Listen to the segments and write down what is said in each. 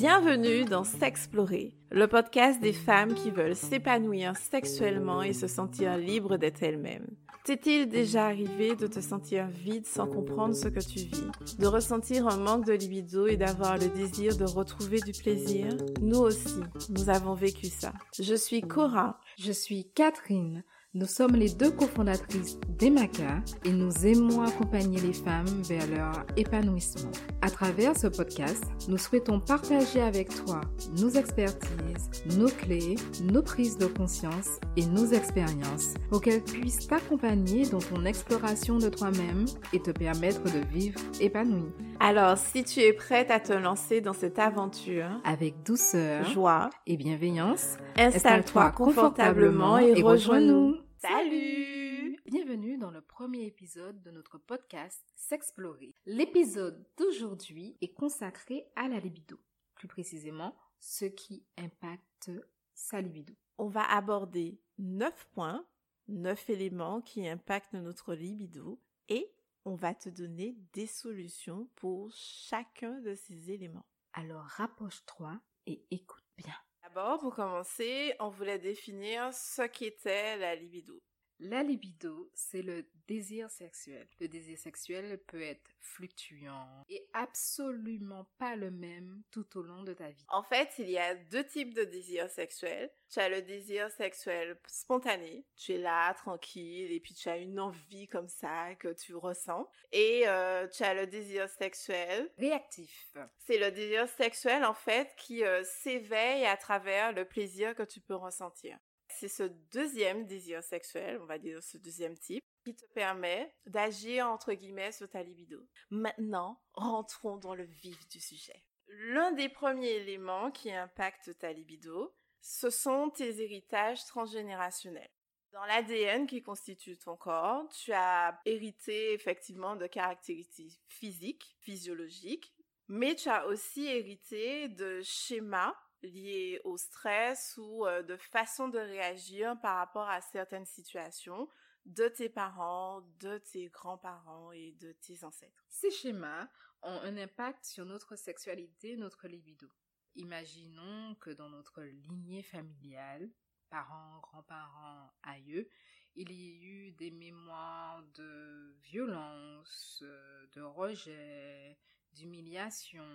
Bienvenue dans S'explorer, le podcast des femmes qui veulent s'épanouir sexuellement et se sentir libres d'être elles-mêmes. T'est-il déjà arrivé de te sentir vide sans comprendre ce que tu vis, de ressentir un manque de libido et d'avoir le désir de retrouver du plaisir? Nous aussi, nous avons vécu ça. Je suis Cora. Je suis Catherine. Nous sommes les deux cofondatrices d'EMACA et nous aimons accompagner les femmes vers leur épanouissement. À travers ce podcast, nous souhaitons partager avec toi nos expertises, nos clés, nos prises de conscience et nos expériences pour qu'elles puissent t'accompagner dans ton exploration de toi-même et te permettre de vivre épanoui. Alors, si tu es prête à te lancer dans cette aventure, avec douceur, joie et bienveillance, installe-toi confortablement et rejoins-nous. Salut Bienvenue dans le premier épisode de notre podcast S'explorer. L'épisode d'aujourd'hui est consacré à la libido, plus précisément ce qui impacte sa libido. On va aborder 9 points, 9 éléments qui impactent notre libido et on va te donner des solutions pour chacun de ces éléments. Alors rapproche-toi et écoute bien. D'abord, pour commencer, on voulait définir ce qu'était la libido. La libido, c'est le désir sexuel. Le désir sexuel peut être fluctuant et absolument pas le même tout au long de ta vie. En fait, il y a deux types de désirs sexuels. Tu as le désir sexuel spontané. Tu es là, tranquille, et puis tu as une envie comme ça que tu ressens. Et euh, tu as le désir sexuel réactif. C'est le désir sexuel, en fait, qui euh, s'éveille à travers le plaisir que tu peux ressentir. C'est ce deuxième désir sexuel, on va dire ce deuxième type, qui te permet d'agir entre guillemets sur ta libido. Maintenant, rentrons dans le vif du sujet. L'un des premiers éléments qui impacte ta libido, ce sont tes héritages transgénérationnels. Dans l'ADN qui constitue ton corps, tu as hérité effectivement de caractéristiques physiques, physiologiques, mais tu as aussi hérité de schémas liées au stress ou euh, de façon de réagir par rapport à certaines situations de tes parents, de tes grands-parents et de tes ancêtres? Ces schémas ont un impact sur notre sexualité, notre libido. Imaginons que dans notre lignée familiale, parents, grands-parents, aïeux, il y ait eu des mémoires de violence, euh, de rejet, d'humiliation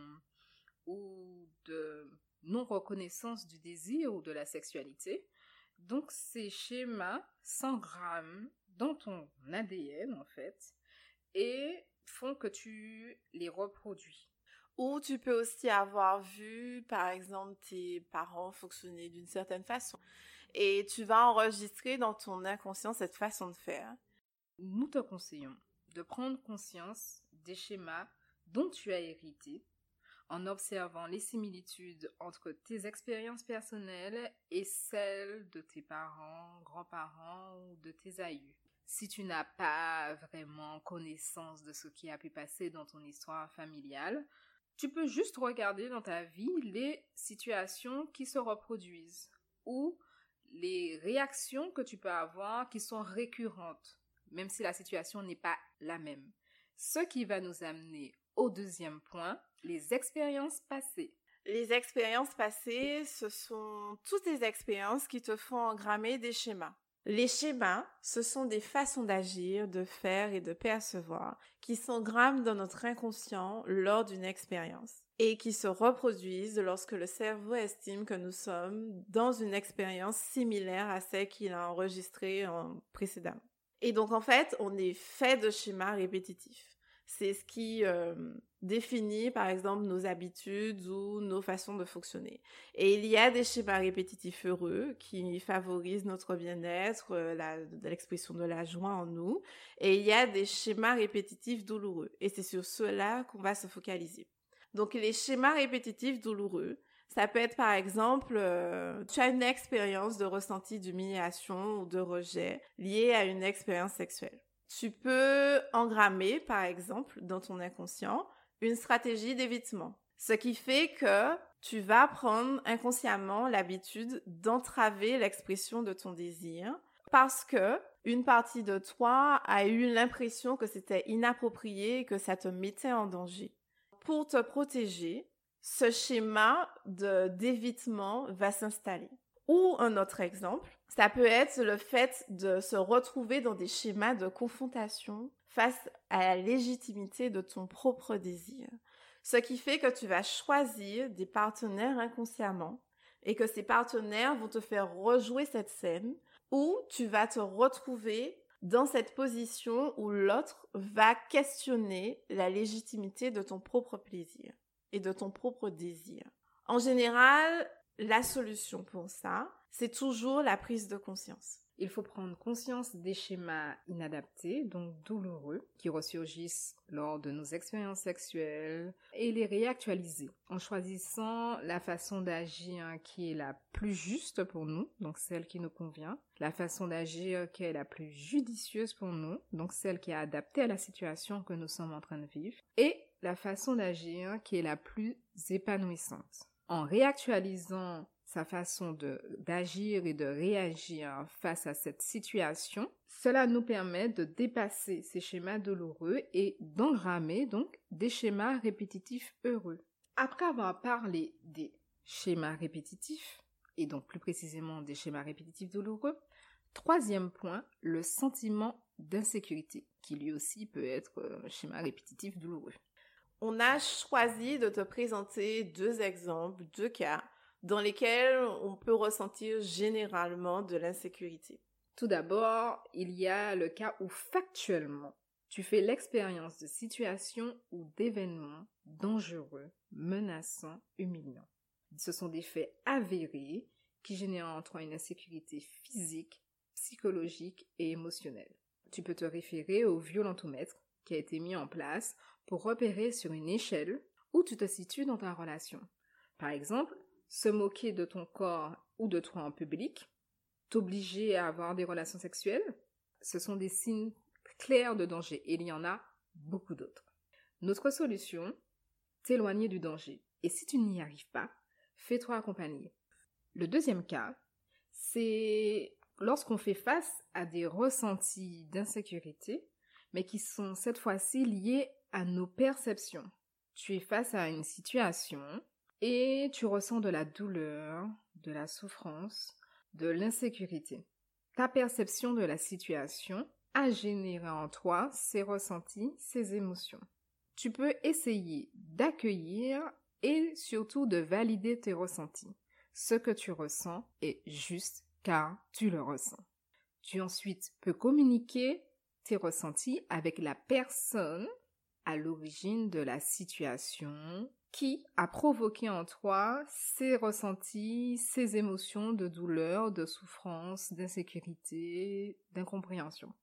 ou de non-reconnaissance du désir ou de la sexualité. Donc ces schémas s'engramment dans ton ADN en fait et font que tu les reproduis. Ou tu peux aussi avoir vu, par exemple, tes parents fonctionner d'une certaine façon. Et tu vas enregistrer dans ton inconscient cette façon de faire. Nous te conseillons de prendre conscience des schémas dont tu as hérité en observant les similitudes entre tes expériences personnelles et celles de tes parents, grands-parents ou de tes aïeux. Si tu n'as pas vraiment connaissance de ce qui a pu passer dans ton histoire familiale, tu peux juste regarder dans ta vie les situations qui se reproduisent ou les réactions que tu peux avoir qui sont récurrentes, même si la situation n'est pas la même. Ce qui va nous amener au deuxième point, les expériences passées. Les expériences passées, ce sont toutes les expériences qui te font engrammer des schémas. Les schémas, ce sont des façons d'agir, de faire et de percevoir qui s'engramment dans notre inconscient lors d'une expérience et qui se reproduisent lorsque le cerveau estime que nous sommes dans une expérience similaire à celle qu'il a enregistrée précédemment. Et donc en fait, on est fait de schémas répétitifs. C'est ce qui euh, définit, par exemple, nos habitudes ou nos façons de fonctionner. Et il y a des schémas répétitifs heureux qui favorisent notre bien-être, euh, l'expression de la joie en nous. Et il y a des schémas répétitifs douloureux. Et c'est sur cela qu'on va se focaliser. Donc, les schémas répétitifs douloureux, ça peut être par exemple, euh, tu as une expérience de ressenti d'humiliation ou de rejet liée à une expérience sexuelle. Tu peux engrammer, par exemple, dans ton inconscient, une stratégie d'évitement. Ce qui fait que tu vas prendre inconsciemment l'habitude d'entraver l'expression de ton désir parce que une partie de toi a eu l'impression que c'était inapproprié et que ça te mettait en danger. Pour te protéger, ce schéma de d'évitement va s'installer. Ou un autre exemple, ça peut être le fait de se retrouver dans des schémas de confrontation face à la légitimité de ton propre désir. Ce qui fait que tu vas choisir des partenaires inconsciemment et que ces partenaires vont te faire rejouer cette scène ou tu vas te retrouver dans cette position où l'autre va questionner la légitimité de ton propre plaisir et de ton propre désir. En général, la solution pour ça, c'est toujours la prise de conscience. Il faut prendre conscience des schémas inadaptés, donc douloureux, qui ressurgissent lors de nos expériences sexuelles et les réactualiser en choisissant la façon d'agir qui est la plus juste pour nous, donc celle qui nous convient, la façon d'agir qui est la plus judicieuse pour nous, donc celle qui est adaptée à la situation que nous sommes en train de vivre, et la façon d'agir qui est la plus épanouissante. En réactualisant sa façon d'agir et de réagir face à cette situation, cela nous permet de dépasser ces schémas douloureux et d'engrammer donc des schémas répétitifs heureux. Après avoir parlé des schémas répétitifs, et donc plus précisément des schémas répétitifs douloureux, troisième point, le sentiment d'insécurité, qui lui aussi peut être un schéma répétitif douloureux. On a choisi de te présenter deux exemples, deux cas dans lesquels on peut ressentir généralement de l'insécurité. Tout d'abord, il y a le cas où factuellement, tu fais l'expérience de situations ou d'événements dangereux, menaçants, humiliants. Ce sont des faits avérés qui génèrent en toi une insécurité physique, psychologique et émotionnelle. Tu peux te référer au violentomètre qui a été mis en place pour repérer sur une échelle où tu te situes dans ta relation. Par exemple, se moquer de ton corps ou de toi en public, t'obliger à avoir des relations sexuelles, ce sont des signes clairs de danger et il y en a beaucoup d'autres. Notre solution, t'éloigner du danger. Et si tu n'y arrives pas, fais-toi accompagner. Le deuxième cas, c'est lorsqu'on fait face à des ressentis d'insécurité, mais qui sont cette fois-ci liés à nos perceptions. Tu es face à une situation et tu ressens de la douleur, de la souffrance, de l'insécurité. Ta perception de la situation a généré en toi ces ressentis, ces émotions. Tu peux essayer d'accueillir et surtout de valider tes ressentis. Ce que tu ressens est juste car tu le ressens. Tu ensuite peux communiquer tes ressentis avec la personne à l'origine de la situation qui a provoqué en toi ces ressentis, ces émotions de douleur, de souffrance, d'insécurité, d'incompréhension.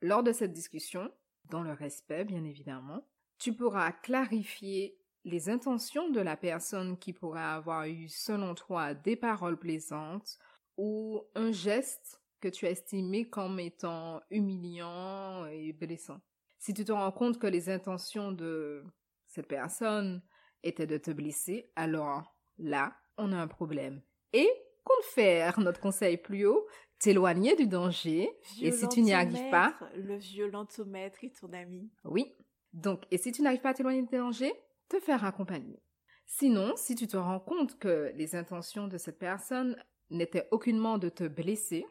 Lors de cette discussion, dans le respect bien évidemment, tu pourras clarifier les intentions de la personne qui pourrait avoir eu selon toi des paroles plaisantes ou un geste que tu as estimé comme étant humiliant et blessant. Si tu te rends compte que les intentions de cette personne était de te blesser, alors là, on a un problème. Et qu'on faire notre conseil plus haut, t'éloigner du danger. Et si tu n'y arrives pas, le violentomètre est ton ami. Oui. Donc, et si tu n'arrives pas à t'éloigner du danger, te faire accompagner. Sinon, si tu te rends compte que les intentions de cette personne n'étaient aucunement de te blesser,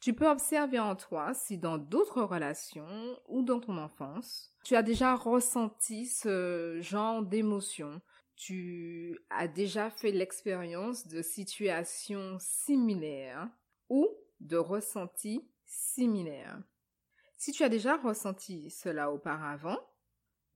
tu peux observer en toi si dans d'autres relations ou dans ton enfance, tu as déjà ressenti ce genre d'émotion, tu as déjà fait l'expérience de situations similaires ou de ressentis similaires. Si tu as déjà ressenti cela auparavant,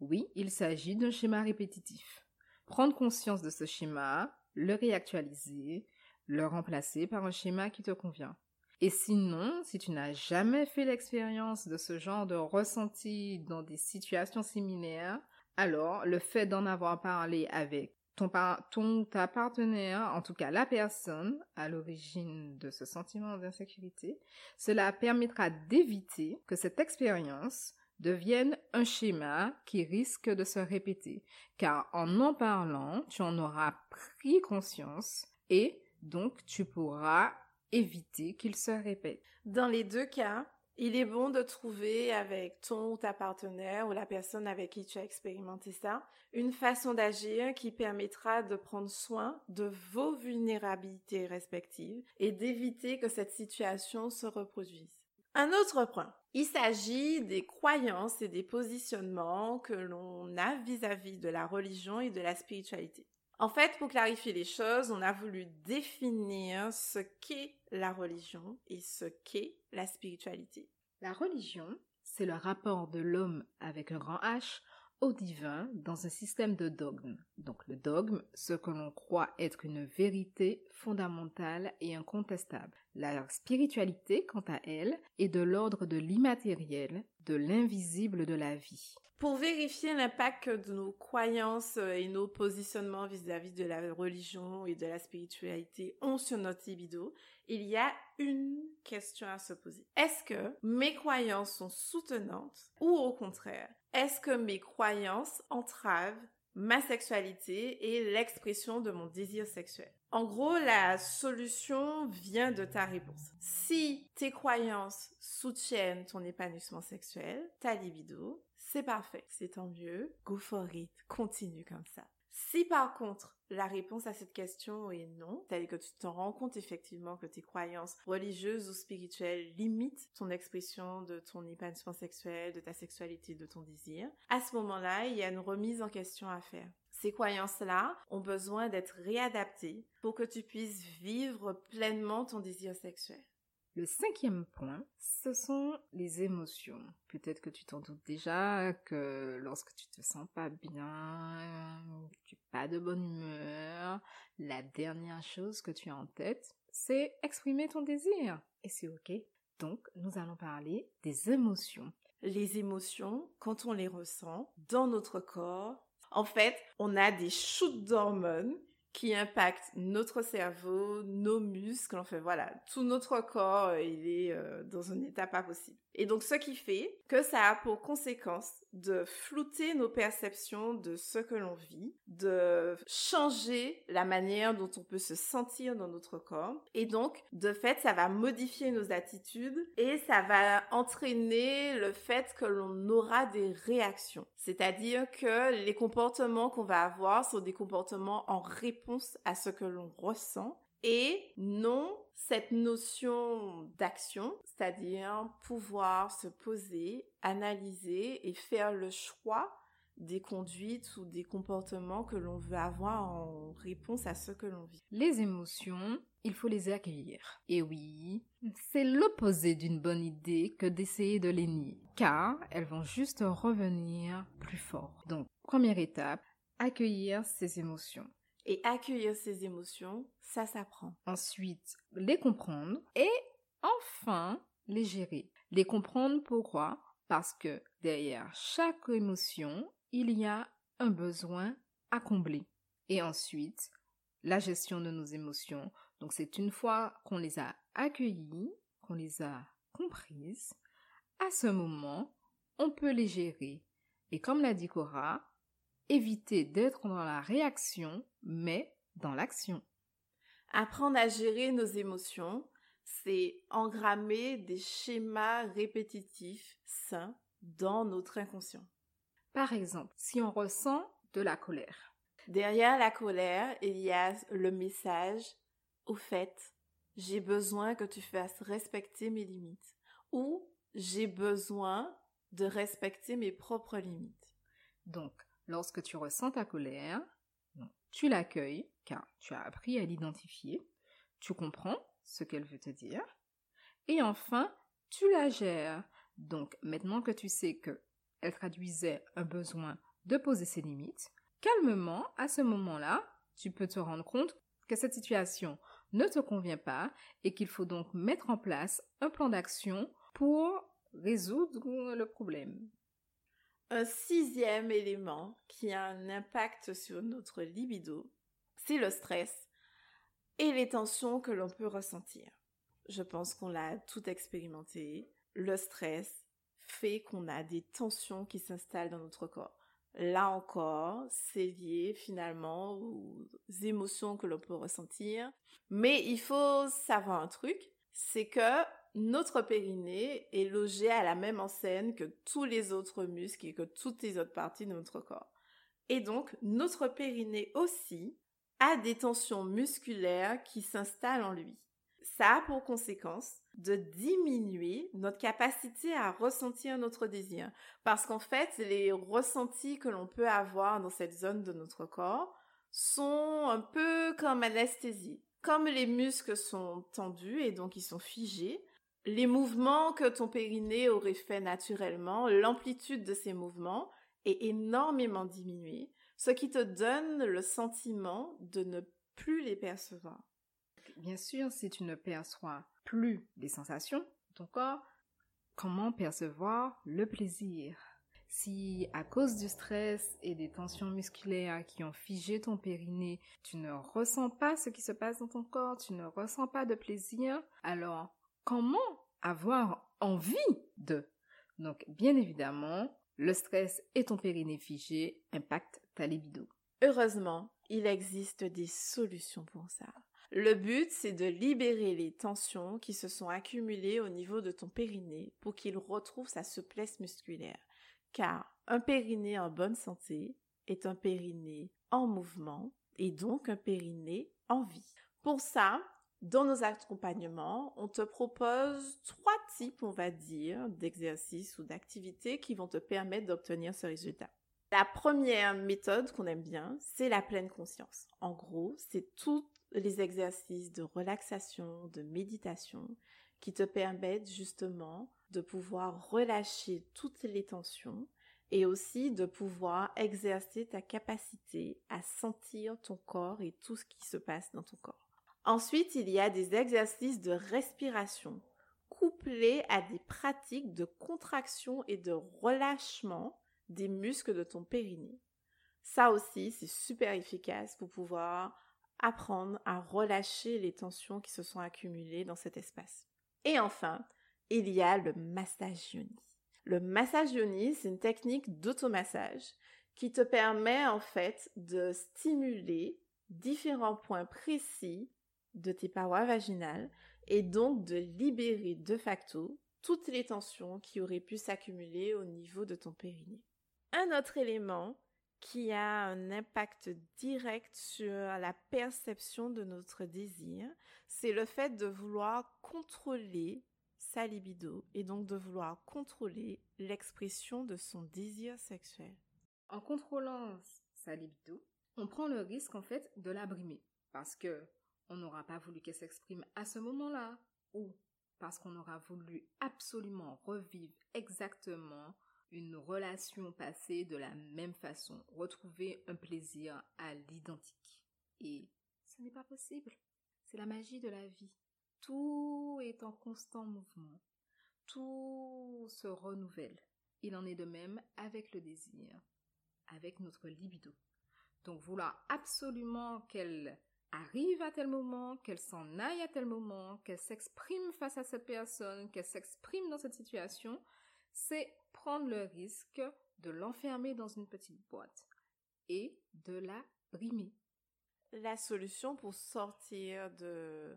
oui, il s'agit d'un schéma répétitif. Prendre conscience de ce schéma, le réactualiser, le remplacer par un schéma qui te convient. Et sinon, si tu n'as jamais fait l'expérience de ce genre de ressenti dans des situations similaires, alors le fait d'en avoir parlé avec ton, ton ta partenaire, en tout cas la personne à l'origine de ce sentiment d'insécurité, cela permettra d'éviter que cette expérience devienne un schéma qui risque de se répéter, car en en parlant, tu en auras pris conscience et donc tu pourras éviter qu'il se répète. Dans les deux cas, Il est bon de trouver avec ton ou ta partenaire ou la personne avec qui tu as expérimenté ça une façon d'agir qui permettra de prendre soin de vos vulnérabilités respectives et d'éviter que cette situation se reproduise. Un autre point, il s'agit des croyances et des positionnements que l'on a vis-à-vis de la religion et de la spiritualité. En fait, pour clarifier les choses, on a voulu définir ce qu'est la religion et ce qu'est la spiritualité. La religion, c'est le rapport de l'homme avec un grand H au divin dans un système de dogmes. Donc le dogme, ce que l'on croit être une vérité fondamentale et incontestable. La spiritualité, quant à elle, est de l'ordre de l'immatériel, de l'invisible de la vie. Pour vérifier l'impact de nos croyances et nos positionnements vis-à-vis de la religion et de la spiritualité ont sur notre libido, il y a une question à se poser. Est-ce que mes croyances sont soutenantes ou au contraire, est-ce que mes croyances entravent ma sexualité et l'expression de mon désir sexuel? En gros, la solution vient de ta réponse. Si tes croyances soutiennent ton épanouissement sexuel, ta libido, c'est parfait, c'est tant mieux, go for it, continue comme ça. Si par contre la réponse à cette question est non, c'est-à-dire que tu te rends compte effectivement que tes croyances religieuses ou spirituelles limitent ton expression de ton épanouissement sexuel, de ta sexualité, de ton désir, à ce moment-là, il y a une remise en question à faire. Ces croyances-là ont besoin d'être réadaptées pour que tu puisses vivre pleinement ton désir sexuel. Le cinquième point, ce sont les émotions. Peut-être que tu t'en doutes déjà que lorsque tu te sens pas bien, tu n'as pas de bonne humeur, la dernière chose que tu as en tête, c'est exprimer ton désir. Et c'est ok. Donc, nous allons parler des émotions. Les émotions, quand on les ressent dans notre corps, en fait, on a des shoots d'hormones qui impacte notre cerveau, nos muscles, enfin voilà, tout notre corps, euh, il est euh, dans un état pas possible. Et donc ce qui fait que ça a pour conséquence de flouter nos perceptions de ce que l'on vit, de changer la manière dont on peut se sentir dans notre corps. Et donc, de fait, ça va modifier nos attitudes et ça va entraîner le fait que l'on aura des réactions. C'est-à-dire que les comportements qu'on va avoir sont des comportements en réponse à ce que l'on ressent et non cette notion d'action, c'est-à-dire pouvoir se poser, analyser et faire le choix des conduites ou des comportements que l'on veut avoir en réponse à ce que l'on vit. Les émotions, il faut les accueillir. Et oui, c'est l'opposé d'une bonne idée que d'essayer de les nier, car elles vont juste revenir plus fort. Donc, première étape, accueillir ces émotions. Et accueillir ces émotions, ça s'apprend. Ensuite, les comprendre et enfin les gérer. Les comprendre pourquoi? Parce que derrière chaque émotion, il y a un besoin à combler. Et ensuite, la gestion de nos émotions. Donc c'est une fois qu'on les a accueillies, qu'on les a comprises, à ce moment, on peut les gérer. Et comme l'a dit Cora, éviter d'être dans la réaction, mais dans l'action. Apprendre à gérer nos émotions, c'est engrammer des schémas répétitifs sains dans notre inconscient. Par exemple, si on ressent de la colère. Derrière la colère, il y a le message au fait, j'ai besoin que tu fasses respecter mes limites ou j'ai besoin de respecter mes propres limites. Donc, Lorsque tu ressens ta colère, tu l'accueilles car tu as appris à l'identifier, tu comprends ce qu'elle veut te dire, et enfin, tu la gères. Donc maintenant que tu sais que elle traduisait un besoin de poser ses limites, calmement, à ce moment-là, tu peux te rendre compte que cette situation ne te convient pas et qu'il faut donc mettre en place un plan d'action pour résoudre le problème. Un sixième élément qui a un impact sur notre libido, c'est le stress et les tensions que l'on peut ressentir. Je pense qu'on l'a tout expérimenté. Le stress fait qu'on a des tensions qui s'installent dans notre corps. Là encore, c'est lié finalement aux émotions que l'on peut ressentir. Mais il faut savoir un truc, c'est que notre périnée est logé à la même enseigne que tous les autres muscles et que toutes les autres parties de notre corps. Et donc, notre périnée aussi a des tensions musculaires qui s'installent en lui. Ça a pour conséquence de diminuer notre capacité à ressentir notre désir. Parce qu'en fait, les ressentis que l'on peut avoir dans cette zone de notre corps sont un peu comme anesthésie. Comme les muscles sont tendus et donc ils sont figés, les mouvements que ton périnée aurait fait naturellement, l'amplitude de ces mouvements est énormément diminuée, ce qui te donne le sentiment de ne plus les percevoir. Bien sûr, si tu ne perçois plus les sensations de ton corps, comment percevoir le plaisir? Si à cause du stress et des tensions musculaires qui ont figé ton périnée, tu ne ressens pas ce qui se passe dans ton corps, tu ne ressens pas de plaisir, alors comment avoir envie de? Donc bien évidemment, le stress et ton périnée figé impactent ta libido. Heureusement, il existe des solutions pour ça. Le but, c'est de libérer les tensions qui se sont accumulées au niveau de ton périnée pour qu'il retrouve sa souplesse musculaire car un périnée en bonne santé est un périnée en mouvement et donc un périnée en vie. Pour ça, dans nos accompagnements, on te propose trois types, on va dire, d'exercices ou d'activités qui vont te permettre d'obtenir ce résultat. La première méthode qu'on aime bien, c'est la pleine conscience. En gros, c'est tous les exercices de relaxation, de méditation qui te permettent justement de pouvoir relâcher toutes les tensions et aussi de pouvoir exercer ta capacité à sentir ton corps et tout ce qui se passe dans ton corps. Ensuite, il y a des exercices de respiration couplés à des pratiques de contraction et de relâchement des muscles de ton périnée. Ça aussi, c'est super efficace pour pouvoir apprendre à relâcher les tensions qui se sont accumulées dans cet espace. Et enfin, il y a le massage yoni. Le massage yoni, c'est une technique d'automassage qui te permet en fait de stimuler différents points précis de tes parois vaginales et donc de libérer de facto toutes les tensions qui auraient pu s'accumuler au niveau de ton périnée. Un autre élément qui a un impact direct sur la perception de notre désir, c'est le fait de vouloir contrôler sa libido et donc de vouloir contrôler l'expression de son désir sexuel. En contrôlant sa libido, on prend le risque en fait de l'abrimer parce que on n'aura pas voulu qu'elle s'exprime à ce moment-là ou parce qu'on aura voulu absolument revivre exactement une relation passée de la même façon, retrouver un plaisir à l'identique. Et ce n'est pas possible. C'est la magie de la vie. Tout est en constant mouvement. Tout se renouvelle. Il en est de même avec le désir, avec notre libido. Donc vouloir absolument qu'elle arrive à tel moment, qu'elle s'en aille à tel moment, qu'elle s'exprime face à cette personne, qu'elle s'exprime dans cette situation, c'est prendre le risque de l'enfermer dans une petite boîte et de la brimer. La solution pour sortir de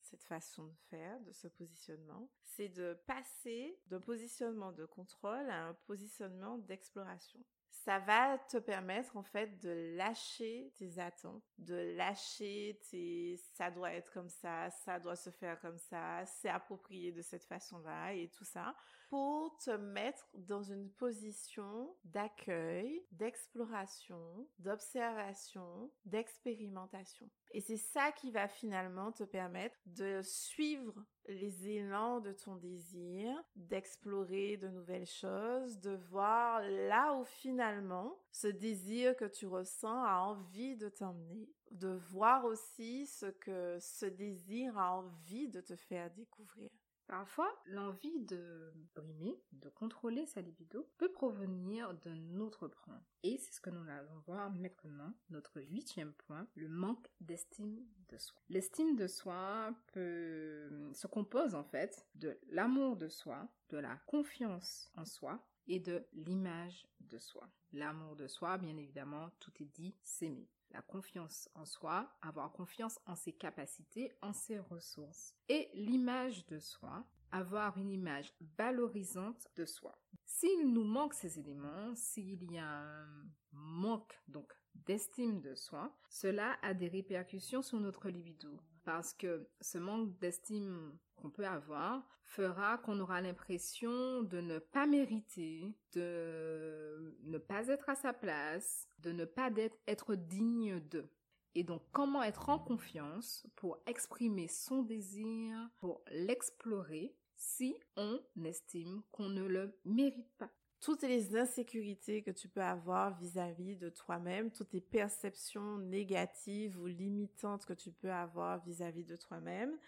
cette façon de faire, de ce positionnement, c'est de passer d'un positionnement de contrôle à un positionnement d'exploration. Ça va te permettre en fait de lâcher tes attentes, de lâcher tes ça doit être comme ça, ça doit se faire comme ça, c'est approprié de cette façon-là et tout ça pour te mettre dans une position d'accueil, d'exploration, d'observation, d'expérimentation. Et c'est ça qui va finalement te permettre de suivre les élans de ton désir, d'explorer de nouvelles choses, de voir là où finalement ce désir que tu ressens a envie de t'emmener, de voir aussi ce que ce désir a envie de te faire découvrir. Parfois, l'envie de brimer, de contrôler sa libido, peut provenir d'un autre point. Et c'est ce que nous allons voir maintenant, notre huitième point, le manque d'estime de soi. L'estime de soi peut, se compose en fait de l'amour de soi, de la confiance en soi et de l'image de soi. L'amour de soi, bien évidemment, tout est dit, s'aimer la confiance en soi, avoir confiance en ses capacités, en ses ressources. Et l'image de soi, avoir une image valorisante de soi. S'il nous manque ces éléments, s'il y a un manque donc d'estime de soi, cela a des répercussions sur notre libido. Parce que ce manque d'estime peut avoir fera qu'on aura l'impression de ne pas mériter, de ne pas être à sa place, de ne pas être digne de. Et donc, comment être en confiance pour exprimer son désir, pour l'explorer, si on estime qu'on ne le mérite pas? Toutes les insécurités que tu peux avoir vis-à-vis de toi-même, toutes les perceptions négatives ou limitantes que tu peux avoir vis-à-vis de toi-même,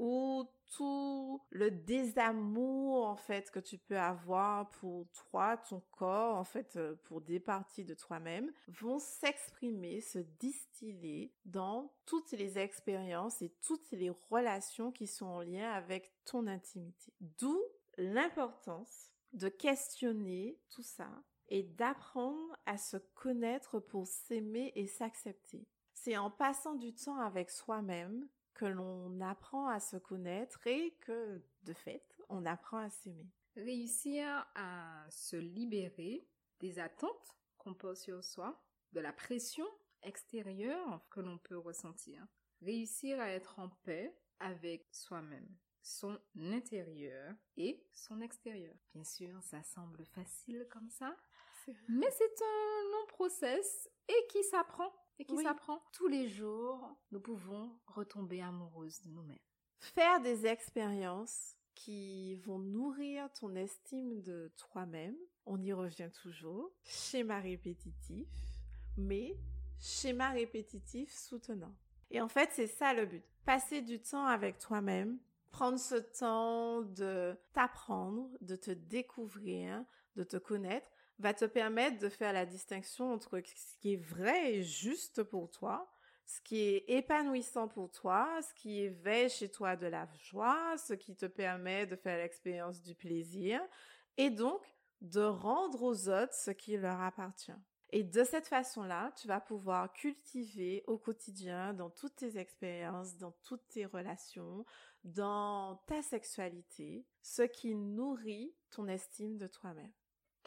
ou tout le désamour en fait que tu peux avoir pour toi, ton corps, en fait euh, pour des parties de toi-même, vont s'exprimer, se distiller dans toutes les expériences et toutes les relations qui sont en lien avec ton intimité. D'où l'importance de questionner tout ça et d'apprendre à se connaître pour s'aimer et s'accepter. C'est en passant du temps avec soi-même que l'on apprend à se connaître et que, de fait, on apprend à s'aimer. Réussir à se libérer des attentes qu'on pose sur soi, de la pression extérieure que l'on peut ressentir. Réussir à être en paix avec soi-même, son intérieur et son extérieur. Bien sûr, ça semble facile comme ça, mais c'est un long process et qui s'apprend et qui s'apprend tous les jours. Nous pouvons retomber amoureuses de nous-mêmes. Faire des expériences qui vont nourrir ton estime de toi-même. On y revient toujours. Schéma répétitif, mais schéma répétitif soutenant. Et en fait, c'est ça le but. Passer du temps avec toi-même, prendre ce temps de t'apprendre, de te découvrir, de te connaître, va te permettre de faire la distinction entre ce qui est vrai et juste pour toi, ce qui est épanouissant pour toi, ce qui éveille chez toi de la joie, ce qui te permet de faire l'expérience du plaisir, et donc de rendre aux autres ce qui leur appartient. Et de cette façon-là, tu vas pouvoir cultiver au quotidien, dans toutes tes expériences, dans toutes tes relations, dans ta sexualité, ce qui nourrit ton estime de toi-même.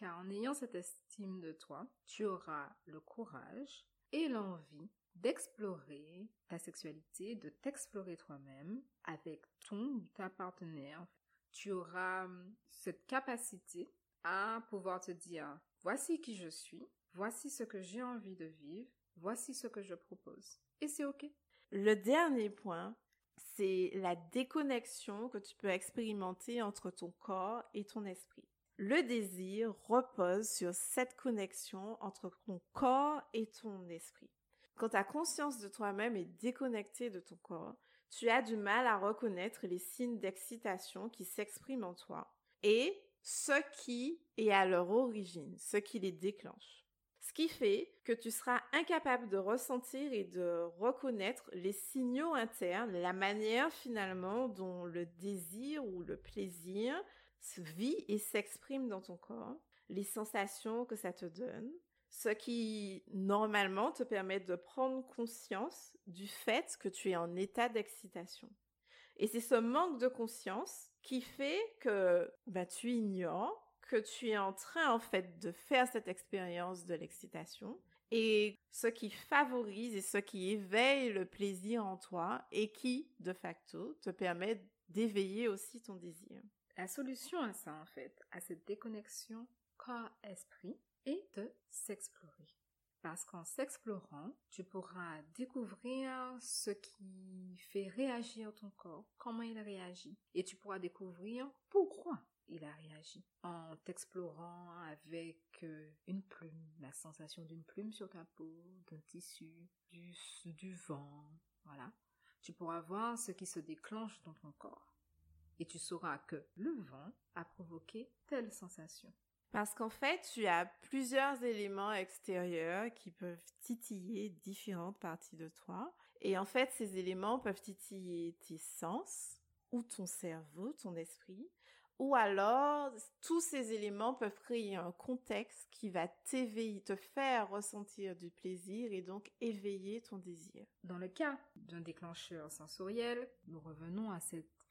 Car en ayant cette estime de toi, tu auras le courage et l'envie d'explorer ta sexualité, de t'explorer toi-même avec ton ou ta partenaire. Tu auras hum, cette capacité à pouvoir te dire, voici qui je suis, voici ce que j'ai envie de vivre, voici ce que je propose. Et c'est OK. Le dernier point, c'est la déconnexion que tu peux expérimenter entre ton corps et ton esprit. Le désir repose sur cette connexion entre ton corps et ton esprit. Quand ta conscience de toi-même est déconnectée de ton corps, tu as du mal à reconnaître les signes d'excitation qui s'expriment en toi et ce qui est à leur origine, ce qui les déclenche. Ce qui fait que tu seras incapable de ressentir et de reconnaître les signaux internes, la manière finalement dont le désir ou le plaisir vit et s'exprime dans ton corps, les sensations que ça te donne, ce qui normalement te permet de prendre conscience du fait que tu es en état d'excitation. Et c'est ce manque de conscience qui fait que bah, tu ignores que tu es en train en fait de faire cette expérience de l'excitation et ce qui favorise et ce qui éveille le plaisir en toi et qui, de facto, te permet d'éveiller aussi ton désir. La solution à ça, en fait, à cette déconnexion corps-esprit, est de s'explorer. Parce qu'en s'explorant, tu pourras découvrir ce qui fait réagir ton corps, comment il réagit. Et tu pourras découvrir pourquoi il a réagi. En t'explorant avec euh, une plume, la sensation d'une plume sur ta peau, d'un tissu, du, du vent, voilà. Tu pourras voir ce qui se déclenche dans ton corps et tu sauras que le vent a provoqué telle sensation. Parce qu'en fait, tu as plusieurs éléments extérieurs qui peuvent titiller différentes parties de toi. Et en fait, ces éléments peuvent titiller tes sens, ou ton cerveau, ton esprit, ou alors tous ces éléments peuvent créer un contexte qui va t'éveiller, te faire ressentir du plaisir et donc éveiller ton désir. Dans le cas d'un déclencheur sensoriel, nous revenons à cette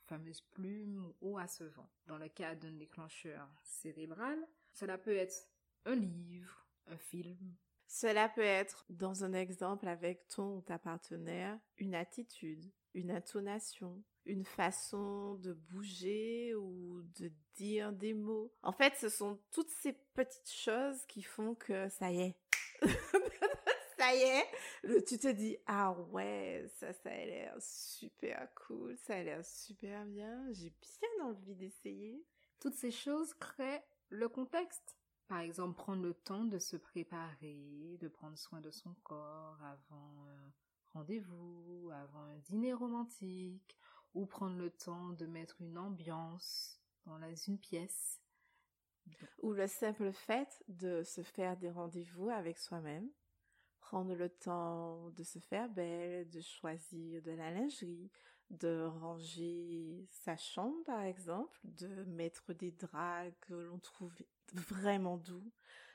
plume ou à ce vent. Dans le cas d'un déclencheur cérébral, cela peut être un livre, un film. Cela peut être, dans un exemple avec ton ou ta partenaire, une attitude, une intonation, une façon de bouger ou de dire des mots. En fait, ce sont toutes ces petites choses qui font que ça y est. ça y est, tu te dis ah ouais, ça ça a l'air super cool, ça a l'air super bien, j'ai bien envie d'essayer. Toutes ces choses créent le contexte. Par exemple, prendre le temps de se préparer, de prendre soin de son corps avant un rendez-vous, avant un dîner romantique, ou prendre le temps de mettre une ambiance dans une pièce. Ou le simple fait de se faire des rendez-vous avec soi-même, prendre le temps de se faire belle, de choisir de la lingerie, de ranger sa chambre par exemple, de mettre des draps que l'on trouve vraiment doux,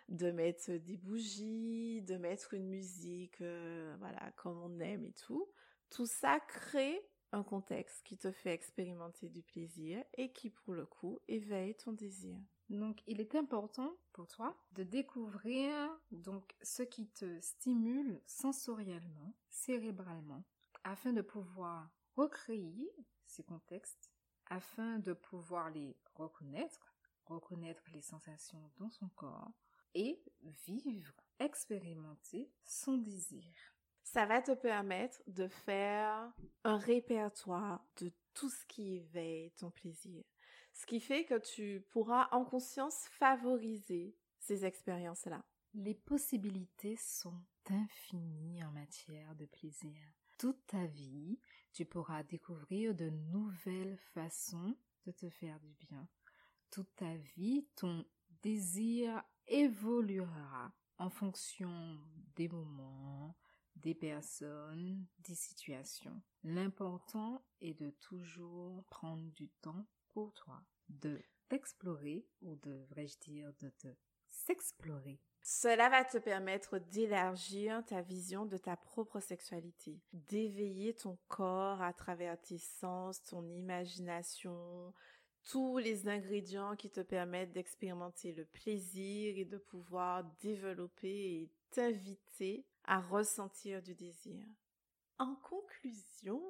de mettre des bougies, de mettre une musique euh, voilà comme on aime et tout. Tout ça crée un contexte qui te fait expérimenter du plaisir et qui pour le coup éveille ton désir. Donc il est important pour toi de découvrir donc ce qui te stimule sensoriellement, cérébralement afin de pouvoir recréer ces contextes afin de pouvoir les reconnaître, reconnaître les sensations dans son corps et vivre, expérimenter son désir ça va te permettre de faire un répertoire de tout ce qui éveille ton plaisir. Ce qui fait que tu pourras en conscience favoriser ces expériences-là. Les possibilités sont infinies en matière de plaisir. Toute ta vie, tu pourras découvrir de nouvelles façons de te faire du bien. Toute ta vie, ton désir évoluera en fonction des moments, des personnes, des situations. L'important est de toujours prendre du temps toi, de t'explorer, ou devrais-je dire de te s'explorer. Cela va te permettre d'élargir ta vision de ta propre sexualité, d'éveiller ton corps à travers tes sens, ton imagination, tous les ingrédients qui te permettent d'expérimenter le plaisir et de pouvoir développer et t'inviter à ressentir du désir. En conclusion,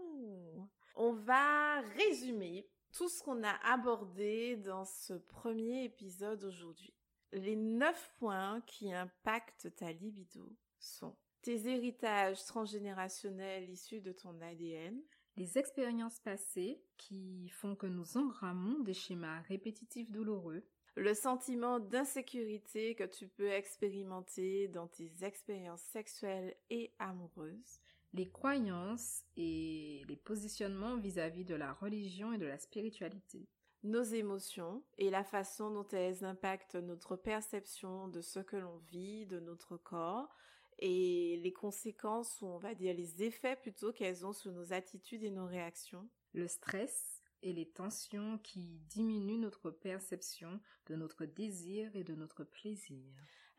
on va résumer tout ce qu'on a abordé dans ce premier épisode aujourd'hui. Les neuf points qui impactent ta libido sont tes héritages transgénérationnels issus de ton ADN, les expériences passées qui font que nous engrammons des schémas répétitifs douloureux, le sentiment d'insécurité que tu peux expérimenter dans tes expériences sexuelles et amoureuses, les croyances et les positionnements vis-à-vis de la religion et de la spiritualité, nos émotions et la façon dont elles impactent notre perception de ce que l'on vit, de notre corps, et les conséquences, ou on va dire les effets plutôt qu'elles ont sur nos attitudes et nos réactions. Le stress, et les tensions qui diminuent notre perception de notre désir et de notre plaisir.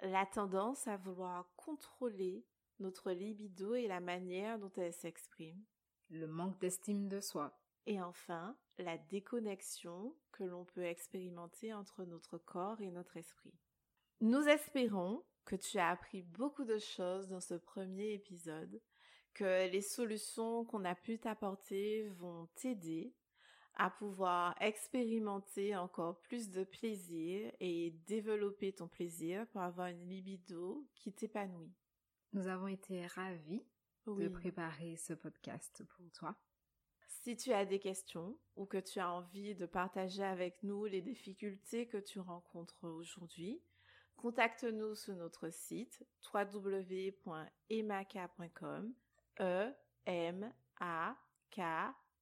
La tendance à vouloir contrôler notre libido et la manière dont elle s'exprime. Le manque d'estime de soi. Et enfin, la déconnexion que l'on peut expérimenter entre notre corps et notre esprit. Nous espérons que tu as appris beaucoup de choses dans ce premier épisode, que les solutions qu'on a pu t'apporter vont t'aider à pouvoir expérimenter encore plus de plaisir et développer ton plaisir pour avoir une libido qui t'épanouit. Nous avons été ravis de préparer ce podcast pour toi. Si tu as des questions ou que tu as envie de partager avec nous les difficultés que tu rencontres aujourd'hui, contacte-nous sur notre site www.emaka.com e m a k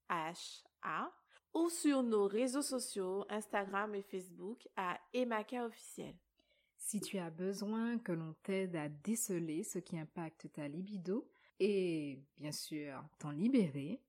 h a ou sur nos réseaux sociaux Instagram et Facebook à Emaka officiel. Si tu as besoin que l'on t'aide à déceler ce qui impacte ta libido et bien sûr t'en libérer,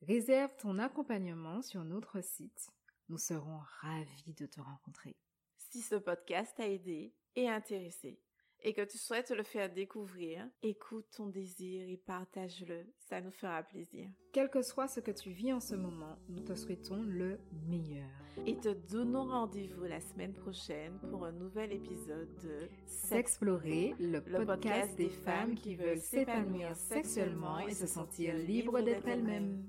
réserve ton accompagnement sur notre site. Nous serons ravis de te rencontrer. Si ce podcast t'a aidé et intéressé, et que tu souhaites le faire découvrir, écoute ton désir et partage-le. Ça nous fera plaisir. Quel que soit ce que tu vis en ce moment, nous te souhaitons le meilleur. Et te donnons rendez-vous la semaine prochaine pour un nouvel épisode de S'explorer, le, podcast des femmes qui veulent s'épanouir sexuellement et se sentir libres d'être elles-mêmes.